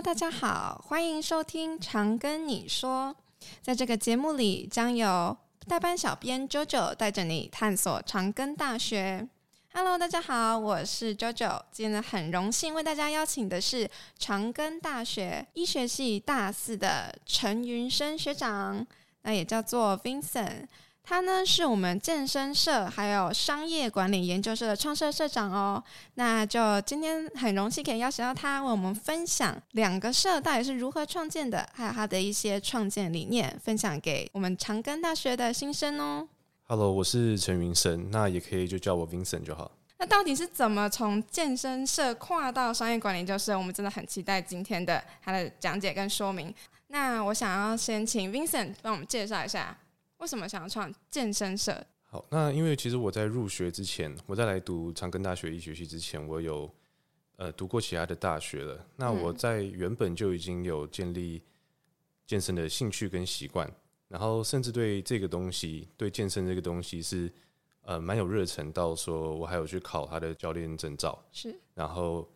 大家好，欢迎收听《长跟你说》。在这个节目里，将由代班小编 JoJo 带着你探索长庚大学。Hello，大家好，我是 JoJo。今天很荣幸为大家邀请的是长庚大学医学系大四的陈云生学长，那也叫做 Vincent。他呢是我们健身社还有商业管理研究社的创社社长哦，那就今天很荣幸可以邀请到他为我们分享两个社到底是如何创建的，还有他的一些创建理念，分享给我们长庚大学的新生哦。Hello，我是陈云生，那也可以就叫我 Vincent 就好。那到底是怎么从健身社跨到商业管理研究社？我们真的很期待今天的他的讲解跟说明。那我想要先请 Vincent 帮我们介绍一下。为什么想要创健身社？好，那因为其实我在入学之前，我在来读长庚大学医学系之前，我有呃读过其他的大学了。那我在原本就已经有建立健身的兴趣跟习惯，然后甚至对这个东西，对健身这个东西是呃蛮有热忱，到说我还有去考他的教练证照，是，然后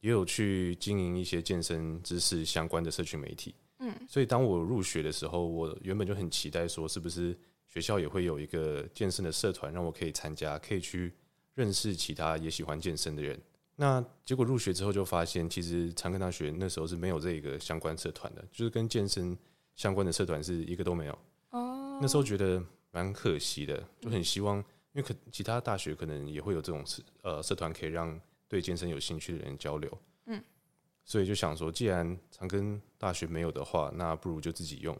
也有去经营一些健身知识相关的社群媒体。嗯，所以当我入学的时候，我原本就很期待说，是不是学校也会有一个健身的社团，让我可以参加，可以去认识其他也喜欢健身的人。那结果入学之后就发现，其实长庚大学那时候是没有这个相关社团的，就是跟健身相关的社团是一个都没有。哦，那时候觉得蛮可惜的，就很希望，因为可其他大学可能也会有这种社呃社团，可以让对健身有兴趣的人交流。嗯。所以就想说，既然长庚大学没有的话，那不如就自己用。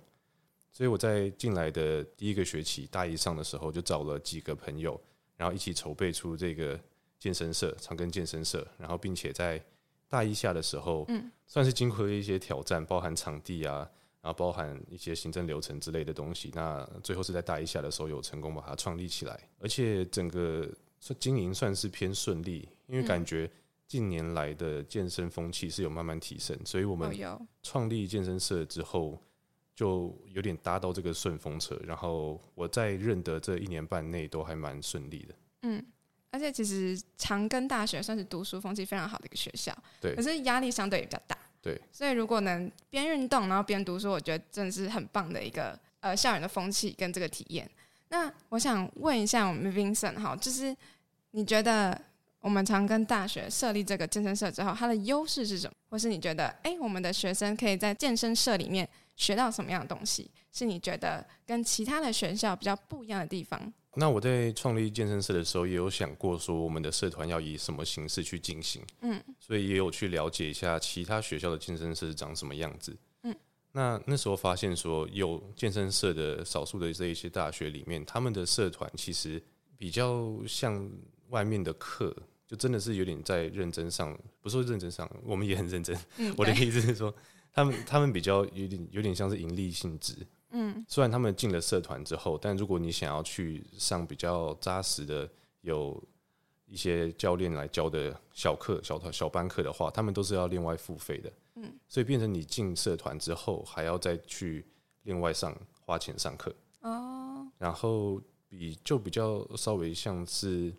所以我在进来的第一个学期大一上的时候，就找了几个朋友，然后一起筹备出这个健身社——长庚健身社。然后，并且在大一下的时候，嗯，算是经过了一些挑战，包含场地啊，然后包含一些行政流程之类的东西。那最后是在大一下的时候，有成功把它创立起来，而且整个经营算是偏顺利，因为感觉。近年来的健身风气是有慢慢提升，所以我们创立健身社之后，就有点搭到这个顺风车。然后我在任的这一年半内都还蛮顺利的。嗯，而且其实长庚大学算是读书风气非常好的一个学校，对，可是压力相对也比较大，对。所以如果能边运动然后边读书，我觉得真的是很棒的一个呃校园的风气跟这个体验。那我想问一下我们 Vincent 哈，就是你觉得？我们常跟大学设立这个健身社之后，它的优势是什么？或是你觉得，哎，我们的学生可以在健身社里面学到什么样的东西？是你觉得跟其他的学校比较不一样的地方？那我在创立健身社的时候，也有想过说，我们的社团要以什么形式去进行？嗯，所以也有去了解一下其他学校的健身社是长什么样子。嗯，那那时候发现说，有健身社的少数的这一些大学里面，他们的社团其实比较像外面的课。就真的是有点在认真上，不是说认真上，我们也很认真。嗯、我的意思是说，他们他们比较有点有点像是盈利性质。嗯，虽然他们进了社团之后，但如果你想要去上比较扎实的，有一些教练来教的小课、小团、小班课的话，他们都是要另外付费的。嗯，所以变成你进社团之后，还要再去另外上花钱上课。哦，然后比就比较稍微像是。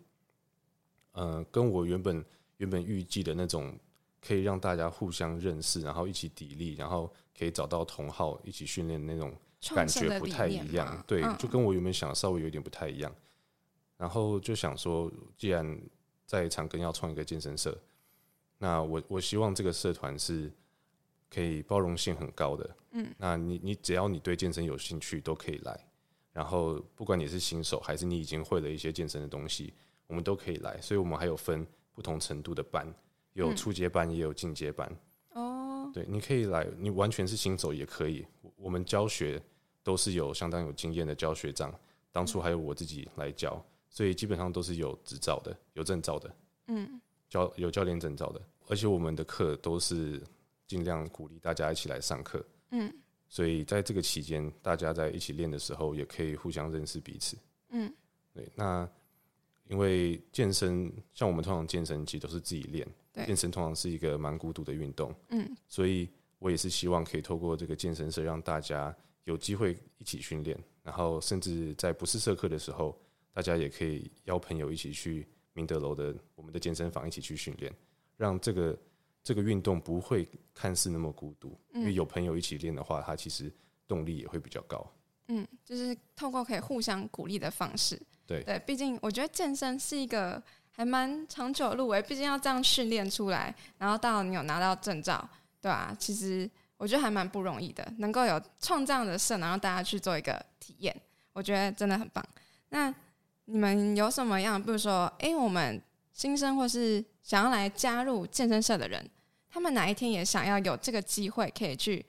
呃，跟我原本原本预计的那种可以让大家互相认识，然后一起砥砺，然后可以找到同好一起训练那种感觉不太一样。对，就跟我原本想的稍微有点不太一样。然后就想说，既然在长庚要创一个健身社，那我我希望这个社团是可以包容性很高的。嗯，那你你只要你对健身有兴趣都可以来，然后不管你是新手还是你已经会了一些健身的东西。我们都可以来，所以我们还有分不同程度的班，有初阶班，也有进阶班。哦，对，你可以来，你完全是新手也可以。我们教学都是有相当有经验的教学长，当初还有我自己来教，所以基本上都是有执照的、有证照的。嗯，教有教练证照的，而且我们的课都是尽量鼓励大家一起来上课。嗯，所以在这个期间，大家在一起练的时候，也可以互相认识彼此。嗯，对，那。因为健身，像我们通常健身其实都是自己练，健身通常是一个蛮孤独的运动，嗯，所以我也是希望可以透过这个健身社，让大家有机会一起训练，然后甚至在不是社课的时候，大家也可以邀朋友一起去明德楼的我们的健身房一起去训练，让这个这个运动不会看似那么孤独，嗯、因为有朋友一起练的话，它其实动力也会比较高。嗯，就是透过可以互相鼓励的方式。对对，毕竟我觉得健身是一个还蛮长久的路诶，毕竟要这样训练出来，然后到你有拿到证照，对吧、啊？其实我觉得还蛮不容易的，能够有创这样的社，然后大家去做一个体验，我觉得真的很棒。那你们有什么样，比如说，哎、欸，我们新生或是想要来加入健身社的人，他们哪一天也想要有这个机会可以去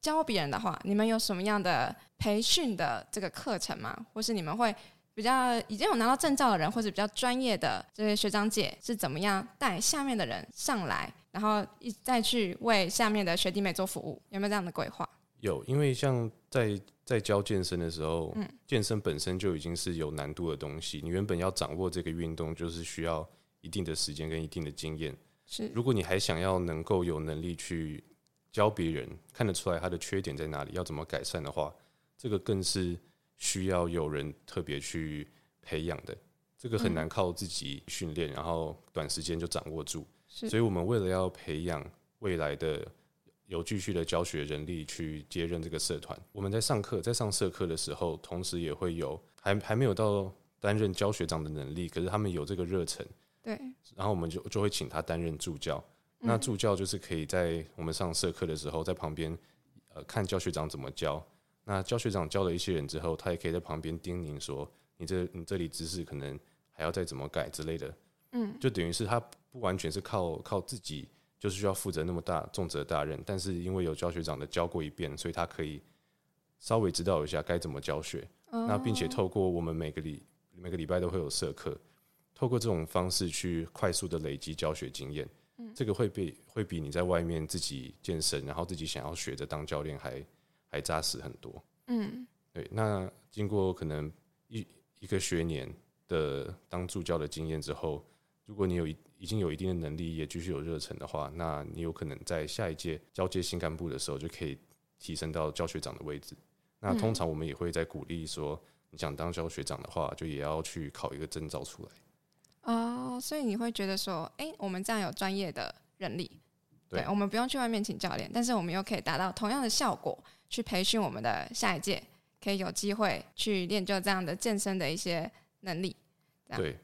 教别人的话，你们有什么样的培训的这个课程吗？或是你们会？比较已经有拿到证照的人，或者比较专业的这些学长姐是怎么样带下面的人上来，然后一再去为下面的学弟妹做服务？有没有这样的规划？有，因为像在在教健身的时候，嗯，健身本身就已经是有难度的东西。你原本要掌握这个运动，就是需要一定的时间跟一定的经验。是，如果你还想要能够有能力去教别人，看得出来他的缺点在哪里，要怎么改善的话，这个更是。需要有人特别去培养的，这个很难靠自己训练，然后短时间就掌握住。所以我们为了要培养未来的有继续的教学人力去接任这个社团，我们在上课，在上社课的时候，同时也会有还还没有到担任教学长的能力，可是他们有这个热忱，对，然后我们就就会请他担任助教。那助教就是可以在我们上社课的时候，在旁边呃看教学长怎么教。那教学长教了一些人之后，他也可以在旁边叮咛说：“你这你这里知识可能还要再怎么改之类的。”嗯，就等于是他不完全是靠靠自己，就是需要负责那么大重责大任。但是因为有教学长的教过一遍，所以他可以稍微指导一下该怎么教学。那并且透过我们每个礼每个礼拜都会有社课，透过这种方式去快速的累积教学经验。嗯，这个会比会比你在外面自己健身，然后自己想要学着当教练还。还扎实很多，嗯，对。那经过可能一一个学年的当助教的经验之后，如果你有一已经有一定的能力，也继续有热忱的话，那你有可能在下一届交接新干部的时候，就可以提升到教学长的位置。那通常我们也会在鼓励说，你想当教学长的话，就也要去考一个证照出来。哦，所以你会觉得说，哎，我们这样有专业的人力，对，我们不用去外面请教练，但是我们又可以达到同样的效果。去培训我们的下一届，可以有机会去练就这样的健身的一些能力。对。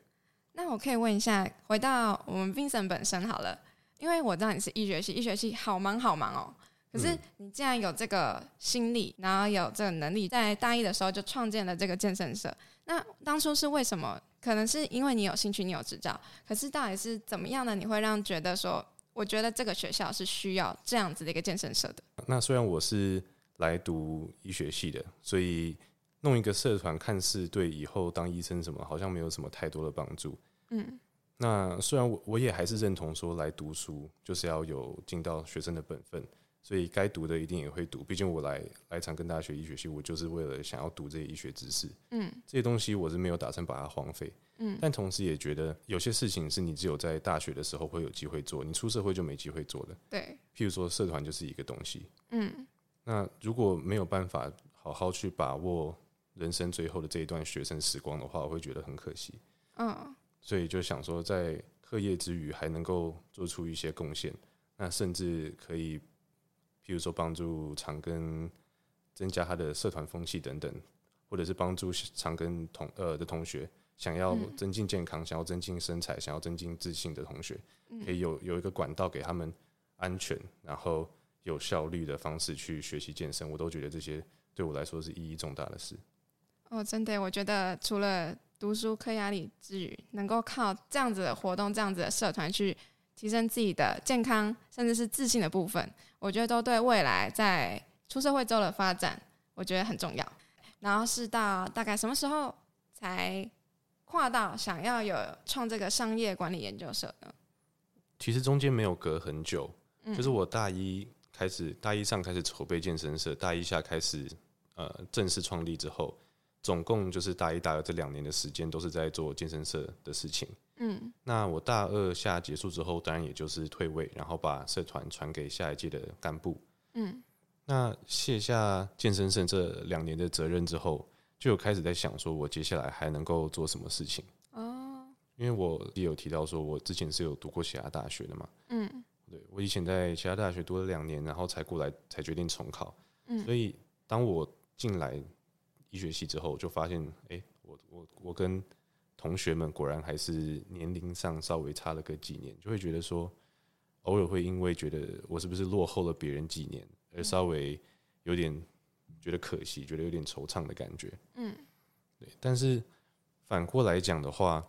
那我可以问一下，回到我们 Vincent 本身好了，因为我知道你是医学系，医学系好忙好忙哦。可是你既然有这个心力，然后有这个能力，在大一的时候就创建了这个健身社。那当初是为什么？可能是因为你有兴趣，你有执照。可是到底是怎么样的？你会让觉得说，我觉得这个学校是需要这样子的一个健身社的。那虽然我是。来读医学系的，所以弄一个社团，看似对以后当医生什么好像没有什么太多的帮助。嗯，那虽然我我也还是认同说，来读书就是要有尽到学生的本分，所以该读的一定也会读。毕竟我来来长庚大学医学系，我就是为了想要读这些医学知识。嗯，这些东西我是没有打算把它荒废。嗯，但同时也觉得有些事情是你只有在大学的时候会有机会做，你出社会就没机会做的。对，譬如说社团就是一个东西。嗯。那如果没有办法好好去把握人生最后的这一段学生时光的话，我会觉得很可惜。嗯，所以就想说，在课业之余还能够做出一些贡献，那甚至可以，譬如说帮助长庚增加他的社团风气等等，或者是帮助长庚同呃的同学想要增进健康、想要增进身材、想要增进自信的同学，可以有有一个管道给他们安全，然后。有效率的方式去学习健身，我都觉得这些对我来说是意义重大的事。哦，真的，我觉得除了读书课压力之余，能够靠这样子的活动、这样子的社团去提升自己的健康，甚至是自信的部分，我觉得都对未来在出社会之后的发展，我觉得很重要。然后是到大概什么时候才跨到想要有创这个商业管理研究社呢？其实中间没有隔很久，就是我大一。开始大一上开始筹备健身社，大一下开始呃正式创立之后，总共就是大一大二这两年的时间都是在做健身社的事情。嗯，那我大二下结束之后，当然也就是退位，然后把社团传给下一届的干部。嗯，那卸下健身社这两年的责任之后，就有开始在想说，我接下来还能够做什么事情？哦，因为我也有提到说，我之前是有读过其他大学的嘛。嗯。对，我以前在其他大学读了两年，然后才过来才决定重考。嗯，所以当我进来医学系之后，就发现，哎、欸，我我我跟同学们果然还是年龄上稍微差了个几年，就会觉得说，偶尔会因为觉得我是不是落后了别人几年，而稍微有点觉得可惜，觉得有点惆怅的感觉。嗯，对。但是反过来讲的话，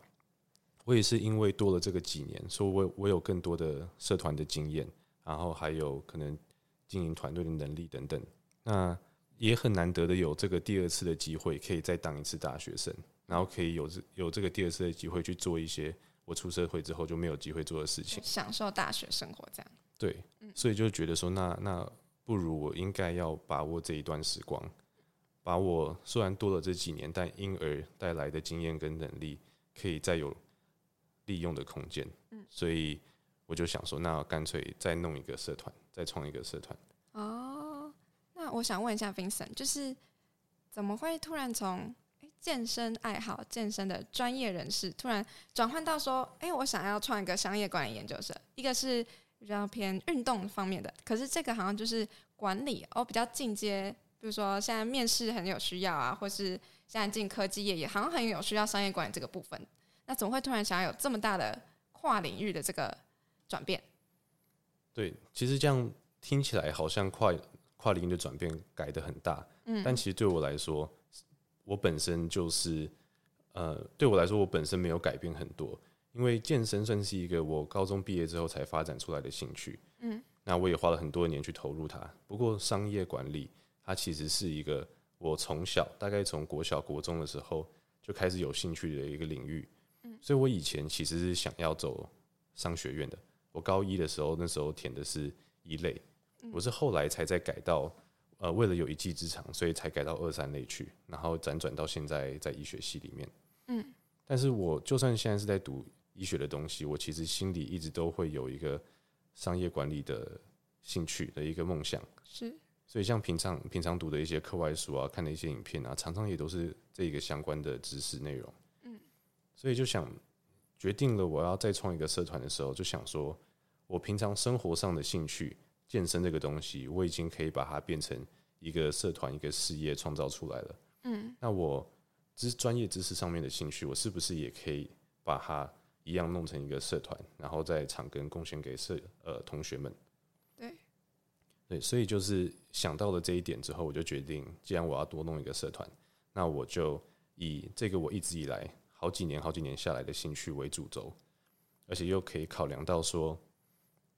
我也是因为多了这个几年，所以我我有更多的社团的经验，然后还有可能经营团队的能力等等。那也很难得的有这个第二次的机会，可以再当一次大学生，然后可以有这有这个第二次的机会去做一些我出社会之后就没有机会做的事情，享受大学生活这样。对，所以就觉得说那，那那不如我应该要把握这一段时光，把我虽然多了这几年，但因而带来的经验跟能力，可以再有。利用的空间，嗯，所以我就想说，那干脆再弄一个社团，再创一个社团。我想问一下 Vincent，就是怎么会突然从健身爱好、健身的专业人士，突然转换到说，哎，我想要创一个商业管理研究生？一个是比较偏运动方面的，可是这个好像就是管理哦，比较进阶，比如说现在面试很有需要啊，或是现在进科技业也好像很有需要商业管理这个部分。那怎么会突然想要有这么大的跨领域的这个转变？对，其实这样听起来好像跨跨领域的转变改得很大，嗯，但其实对我来说，我本身就是呃，对我来说，我本身没有改变很多，因为健身算是一个我高中毕业之后才发展出来的兴趣，嗯，那我也花了很多年去投入它。不过商业管理，它其实是一个我从小大概从国小国中的时候就开始有兴趣的一个领域。嗯。所以，我以前其实是想要走商学院的。我高一的时候，那时候填的是一类，我是后来才在改到，呃，为了有一技之长，所以才改到二三类去，然后辗转到现在在医学系里面。嗯，但是我就算现在是在读医学的东西，我其实心里一直都会有一个商业管理的兴趣的一个梦想。是，所以像平常平常读的一些课外书啊，看的一些影片啊，常常也都是这个相关的知识内容。嗯所以就想决定了，我要再创一个社团的时候，就想说，我平常生活上的兴趣，健身这个东西，我已经可以把它变成一个社团、一个事业创造出来了。嗯，那我知专业知识上面的兴趣，我是不是也可以把它一样弄成一个社团，然后在场跟贡献给社呃同学们？对，对，所以就是想到了这一点之后，我就决定，既然我要多弄一个社团，那我就以这个我一直以来。好几年、好几年下来的兴趣为主轴，而且又可以考量到说，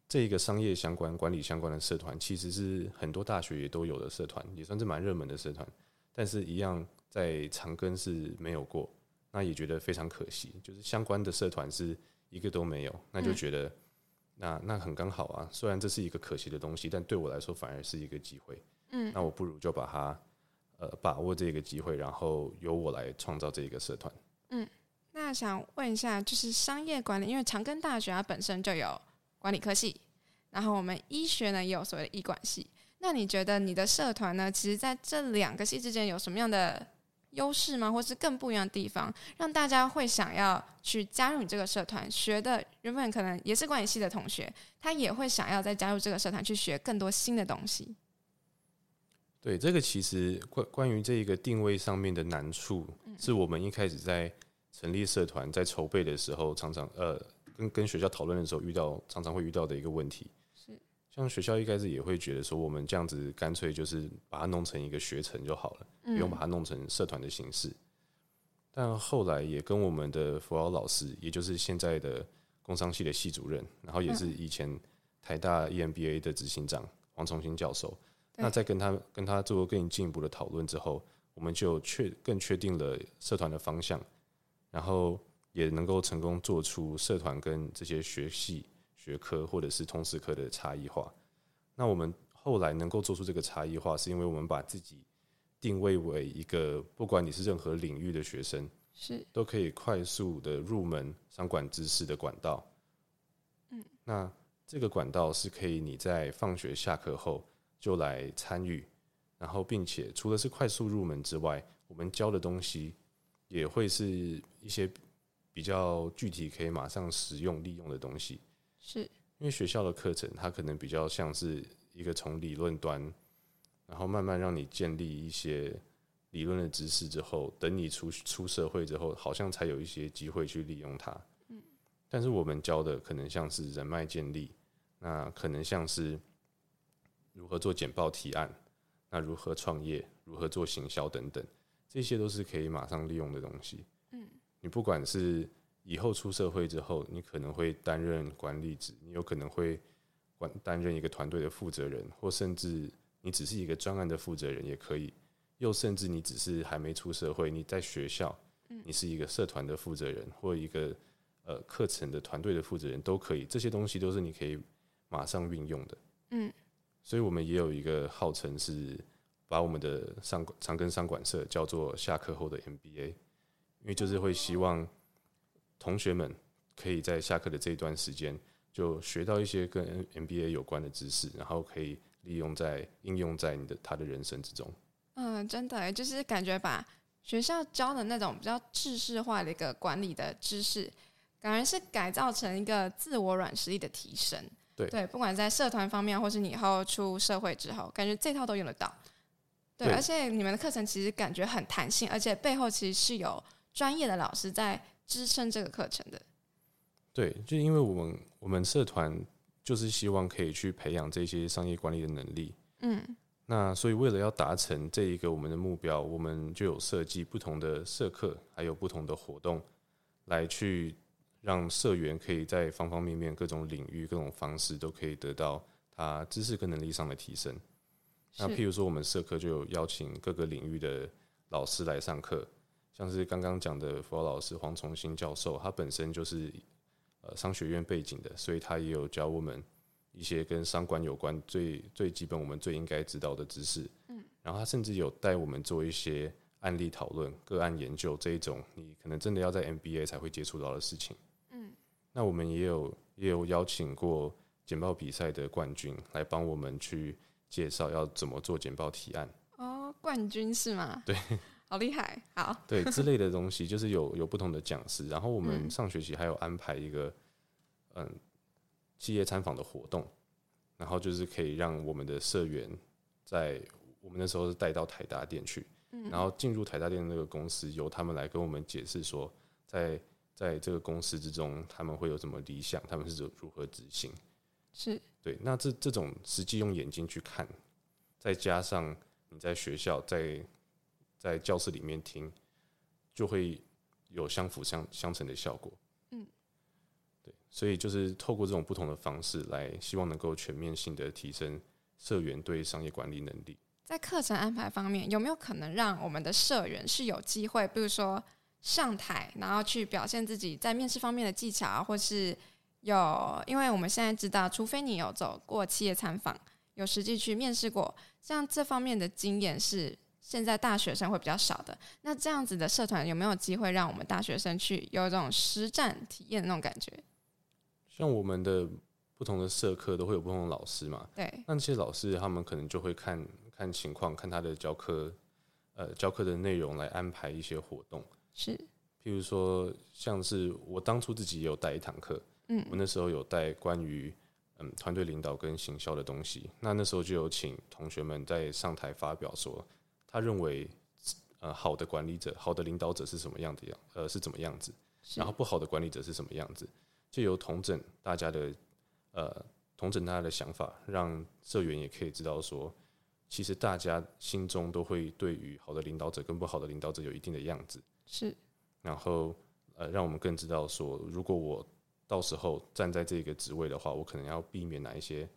这一个商业相关、管理相关的社团，其实是很多大学也都有的社团，也算是蛮热门的社团。但是，一样在长庚是没有过，那也觉得非常可惜。就是相关的社团是一个都没有，那就觉得那那很刚好啊。虽然这是一个可惜的东西，但对我来说反而是一个机会。嗯，那我不如就把它呃把握这个机会，然后由我来创造这一个社团。嗯，那想问一下，就是商业管理，因为长庚大学它本身就有管理科系，然后我们医学呢也有所谓的医管系。那你觉得你的社团呢，其实在这两个系之间有什么样的优势吗？或是更不一样的地方，让大家会想要去加入你这个社团？学的原本可能也是管理系的同学，他也会想要再加入这个社团去学更多新的东西。对，这个其实关关于这一个定位上面的难处，是我们一开始在成立社团、在筹备的时候，常常呃跟跟学校讨论的时候遇到，常常会遇到的一个问题。是，像学校一开始也会觉得说，我们这样子干脆就是把它弄成一个学程就好了，不用把它弄成社团的形式。但后来也跟我们的辅导老师，也就是现在的工商系的系主任，然后也是以前台大 EMBA 的执行长黄崇新教授。那在跟他跟他做更进一步的讨论之后，我们就确更确定了社团的方向，然后也能够成功做出社团跟这些学系学科或者是通识科的差异化。那我们后来能够做出这个差异化，是因为我们把自己定位为一个不管你是任何领域的学生，是都可以快速的入门商管知识的管道。嗯，那这个管道是可以你在放学下课后。就来参与，然后并且除了是快速入门之外，我们教的东西也会是一些比较具体可以马上使用利用的东西。是，因为学校的课程它可能比较像是一个从理论端，然后慢慢让你建立一些理论的知识之后，等你出出社会之后，好像才有一些机会去利用它。嗯，但是我们教的可能像是人脉建立，那可能像是如何做简报提案，那如何创业，如何做行销等等，这些都是可以马上利用的东西。嗯，你不管是以后出社会之后，你可能会担任管理职，你有可能会管担任一个团队的负责人，或甚至你只是一个专案的负责人也可以。又甚至你只是还没出社会，你在学校，你是一个社团的负责人，或一个呃课程的团队的负责人都可以。这些东西都是你可以马上运用的。嗯，所以我们也有一个号称是把我们的上长庚商管社叫做下课后的 MBA，因为就是会希望同学们可以在下课的这一段时间就学到一些跟 MBA 有关的知识，然后可以利用在应用在你的他的人生之中。嗯，真的，就是感觉把学校教的那种比较制式化的一个管理的知识，感觉是改造成一个自我软实力的提升。对，对，不管在社团方面，或是你以后出社会之后，感觉这套都用得到。对，对，而且你们的课程其实感觉很弹性，而且背后其实是有专业的老师在支撑这个课程的。对，就因为我们我们社团就是希望可以去培养这些商业管理的能力。嗯。那所以，为了要达成这一个我们的目标，我们就有设计不同的社课，还有不同的活动，来去让社员可以在方方面面、各种领域、各种方式都可以得到他知识跟能力上的提升。那譬如说，我们社课就有邀请各个领域的老师来上课，像是刚刚讲的辅导老师黄崇新教授，他本身就是呃商学院背景的，所以他也有教我们。一些跟商管有关最最基本我们最应该知道的知识，嗯，然后他甚至有带我们做一些案例讨论、个案研究这一种，你可能真的要在 MBA 才会接触到的事情，嗯，那我们也有也有邀请过简报比赛的冠军来帮我们去介绍要怎么做简报提案。哦，冠军是吗？对，好厉害，好，对之类的东西，就是有有不同的讲师，然后我们上学期还有安排一个，嗯。企业参访的活动，然后就是可以让我们的社员在我们那时候是带到台达店去，然后进入台达店的那个公司，由他们来跟我们解释说，在在这个公司之中，他们会有什么理想，他们是如何执行。是对，那这这种实际用眼睛去看，再加上你在学校在在教室里面听，就会有相辅相相成的效果。嗯，对所以就是透过这种不同的方式来，希望能够全面性的提升社员对商业管理能力。在课程安排方面，有没有可能让我们的社员是有机会，比如说上台，然后去表现自己在面试方面的技巧，或是有？因为我们现在知道，除非你有走过企业参访，有实际去面试过，像这方面的经验是现在大学生会比较少的。那这样子的社团有没有机会让我们大学生去有一种实战体验的那种感觉？像我们的不同的社课都会有不同的老师嘛，对，那这些老师他们可能就会看看情况，看他的教课，呃，教课的内容来安排一些活动。是，譬如说，像是我当初自己也有带一堂课，嗯，我那时候有带关于嗯团队领导跟行销的东西，那那时候就有请同学们在上台发表说，他认为呃好的管理者、好的领导者是什么样的样，呃是怎么样子，然后不好的管理者是什么样子。就由同整大家的，呃，同整大家的想法，让社员也可以知道说，其实大家心中都会对于好的领导者跟不好的领导者有一定的样子。是，然后呃，让我们更知道说，如果我到时候站在这个职位的话，我可能要避免哪一些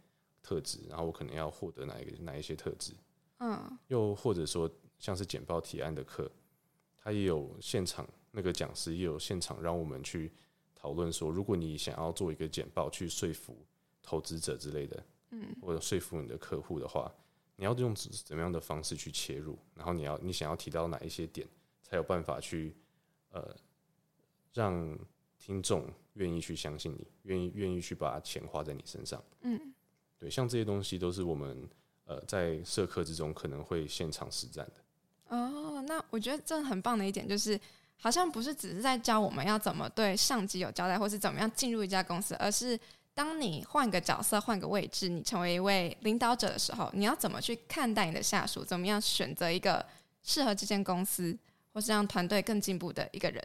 特质，然后我可能要获得哪一个哪一些特质。嗯，又或者说像是简报提案的课，他也有现场那个讲师也有现场让我们去。讨论说，如果你想要做一个简报去说服投资者之类的，嗯，或者说服你的客户的话，你要用怎么样的方式去切入？然后你要你想要提到哪一些点，才有办法去呃让听众愿意去相信你，愿意愿意去把钱花在你身上。嗯，对，像这些东西都是我们呃在社课之中可能会现场实战的。哦，那我觉得这很棒的一点就是。好像不是只是在教我们要怎么对上级有交代，或是怎么样进入一家公司，而是当你换个角色、换个位置，你成为一位领导者的时候，你要怎么去看待你的下属？怎么样选择一个适合这间公司或是让团队更进步的一个人？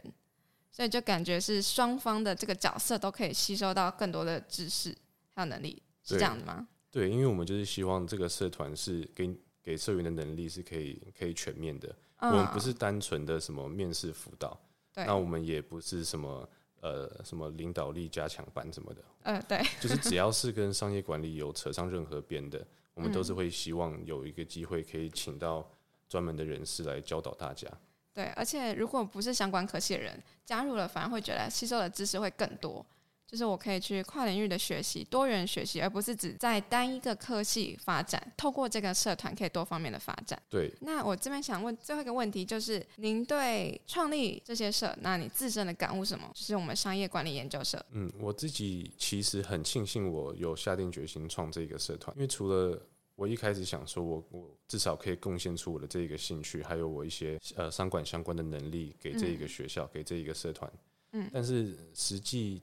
所以就感觉是双方的这个角色都可以吸收到更多的知识还有能力，是这样的吗？对，因为我们就是希望这个社团是给给社员的能力是可以可以全面的，嗯、我们不是单纯的什么面试辅导，对那我们也不是什么。呃，什么领导力加强班什么的，嗯、呃，对，就是只要是跟商业管理有扯上任何边的，我们都是会希望有一个机会可以请到专门的人士来教导大家。对，而且如果不是相关科系的人加入了，反而会觉得吸收的知识会更多。就是我可以去跨领域的学习，多元学习，而不是只在单一个科系发展。透过这个社团，可以多方面的发展。对。那我这边想问最后一个问题，就是您对创立这些社，那你自身的感悟什么？就是我们商业管理研究社。嗯，我自己其实很庆幸我有下定决心创这个社团，因为除了我一开始想说我我至少可以贡献出我的这个兴趣，还有我一些呃商管相关的能力给这一个学校，嗯、给这一个社团。嗯。但是实际。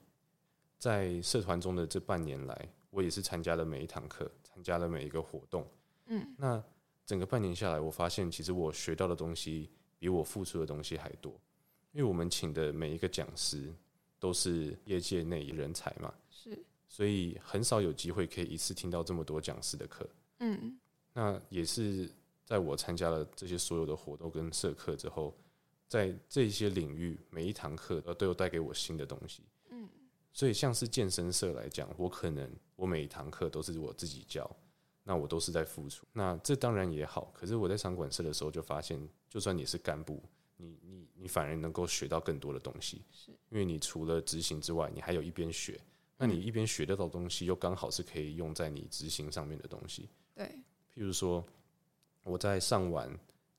在社团中的这半年来，我也是参加了每一堂课，参加了每一个活动。嗯，那整个半年下来，我发现其实我学到的东西比我付出的东西还多。因为我们请的每一个讲师都是业界内人才嘛，是，所以很少有机会可以一次听到这么多讲师的课。嗯，那也是在我参加了这些所有的活动跟社课之后，在这些领域每一堂课都有带给我新的东西。所以，像是健身社来讲，我可能我每一堂课都是我自己教，那我都是在付出。那这当然也好，可是我在场馆社的时候就发现，就算你是干部，你你你反而能够学到更多的东西，是因为你除了执行之外，你还有一边学。那你一边学得到东西，又刚好是可以用在你执行上面的东西。对，譬如说，我在上完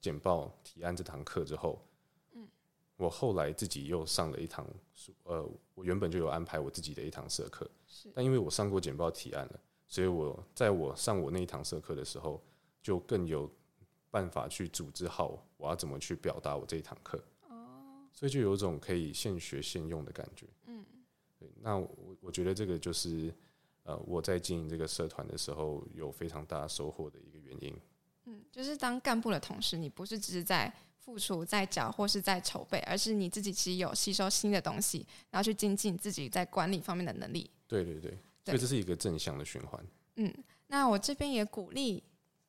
简报提案这堂课之后。我后来自己又上了一堂，呃，我原本就有安排我自己的一堂社课，是但因为我上过简报提案了，所以我在我上我那一堂社课的时候，就更有办法去组织好我要怎么去表达我这一堂课，哦，所以就有种可以现学现用的感觉，嗯，对，那我我觉得这个就是呃我在经营这个社团的时候有非常大收获的一个原因，嗯，就是当干部的同时，你不是只是在。付出在缴或是在筹备，而是你自己其实有吸收新的东西，然后去精进自己在管理方面的能力。对对对，所以这是一个正向的循环。嗯，那我这边也鼓励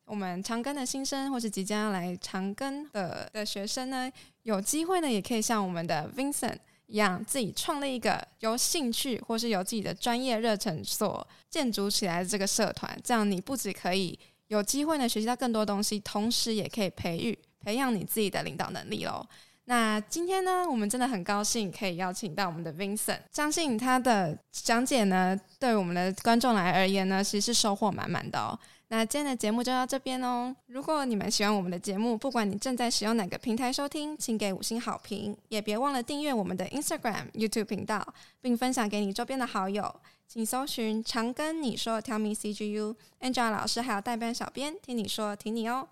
我们长庚的新生，或是即将要来长庚的的学生呢，有机会呢，也可以像我们的 Vincent 一样，自己创立一个由兴趣或是由自己的专业热忱所建筑起来的这个社团。这样你不只可以有机会呢学习到更多东西，同时也可以培育。培养你自己的领导能力喽。那今天呢，我们真的很高兴可以邀请到我们的 Vincent，相信他的讲解呢，对我们的观众来而言呢，其实是收获满满的哦。那今天的节目就到这边哦。如果你们喜欢我们的节目，不管你正在使用哪个平台收听，请给五星好评，也别忘了订阅我们的 Instagram、YouTube 频道，并分享给你周边的好友。请搜寻“常跟你说 ”，Tell me CGU，Angela 老师还有代班小编听你说，听你哦。